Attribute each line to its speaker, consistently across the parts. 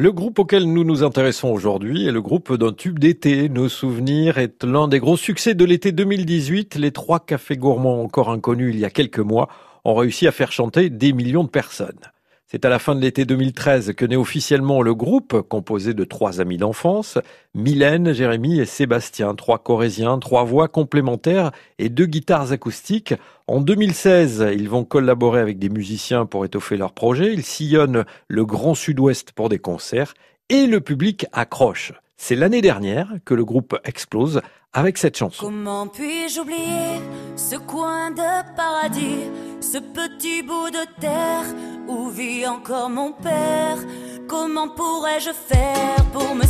Speaker 1: Le groupe auquel nous nous intéressons aujourd'hui est le groupe d'un tube d'été. Nos souvenirs est l'un des gros succès de l'été 2018. Les trois cafés gourmands encore inconnus il y a quelques mois ont réussi à faire chanter des millions de personnes. C'est à la fin de l'été 2013 que naît officiellement le groupe, composé de trois amis d'enfance, Mylène, Jérémy et Sébastien, trois corésiens, trois voix complémentaires et deux guitares acoustiques. En 2016, ils vont collaborer avec des musiciens pour étoffer leur projet. Ils sillonnent le Grand Sud-Ouest pour des concerts et le public accroche. C'est l'année dernière que le groupe explose avec cette chanson.
Speaker 2: Comment puis-je oublier ce coin de paradis, ce petit bout de terre où vit encore mon père? Comment pourrais-je faire pour me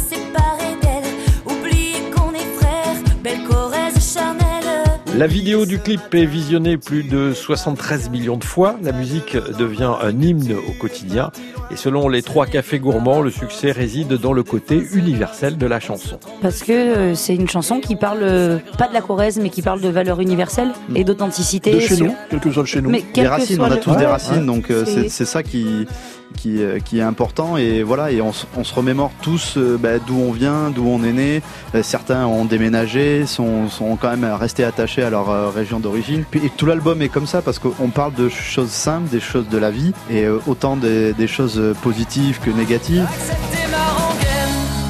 Speaker 1: la vidéo du clip est visionnée plus de 73 millions de fois. La musique devient un hymne au quotidien. Et selon les trois cafés gourmands, le succès réside dans le côté universel de la chanson.
Speaker 3: Parce que euh, c'est une chanson qui parle euh, pas de la Corrèze, mais qui parle de valeurs universelles et d'authenticité.
Speaker 4: De chez nous, quel que soit le chez nous.
Speaker 3: Mais
Speaker 5: les racines, on a tous des racines, donc euh, c'est ça qui qui, euh, qui est important et voilà et on, on se remémore tous euh, bah, d'où on vient, d'où on est né. Euh, certains ont déménagé, sont, sont quand même restés attachés à leur région d'origine. Et tout l'album est comme ça parce qu'on parle de choses simples, des choses de la vie et autant des, des choses positives que négatives.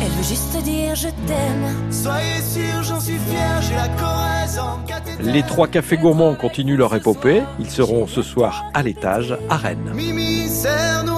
Speaker 2: Elle veut juste dire je t'aime.
Speaker 6: Soyez sûr, j'en suis fier, j'ai la Corrèze en
Speaker 1: Les trois cafés gourmands continuent leur épopée. Ils seront ce soir à l'étage à Rennes.
Speaker 6: Mimi, serre-nous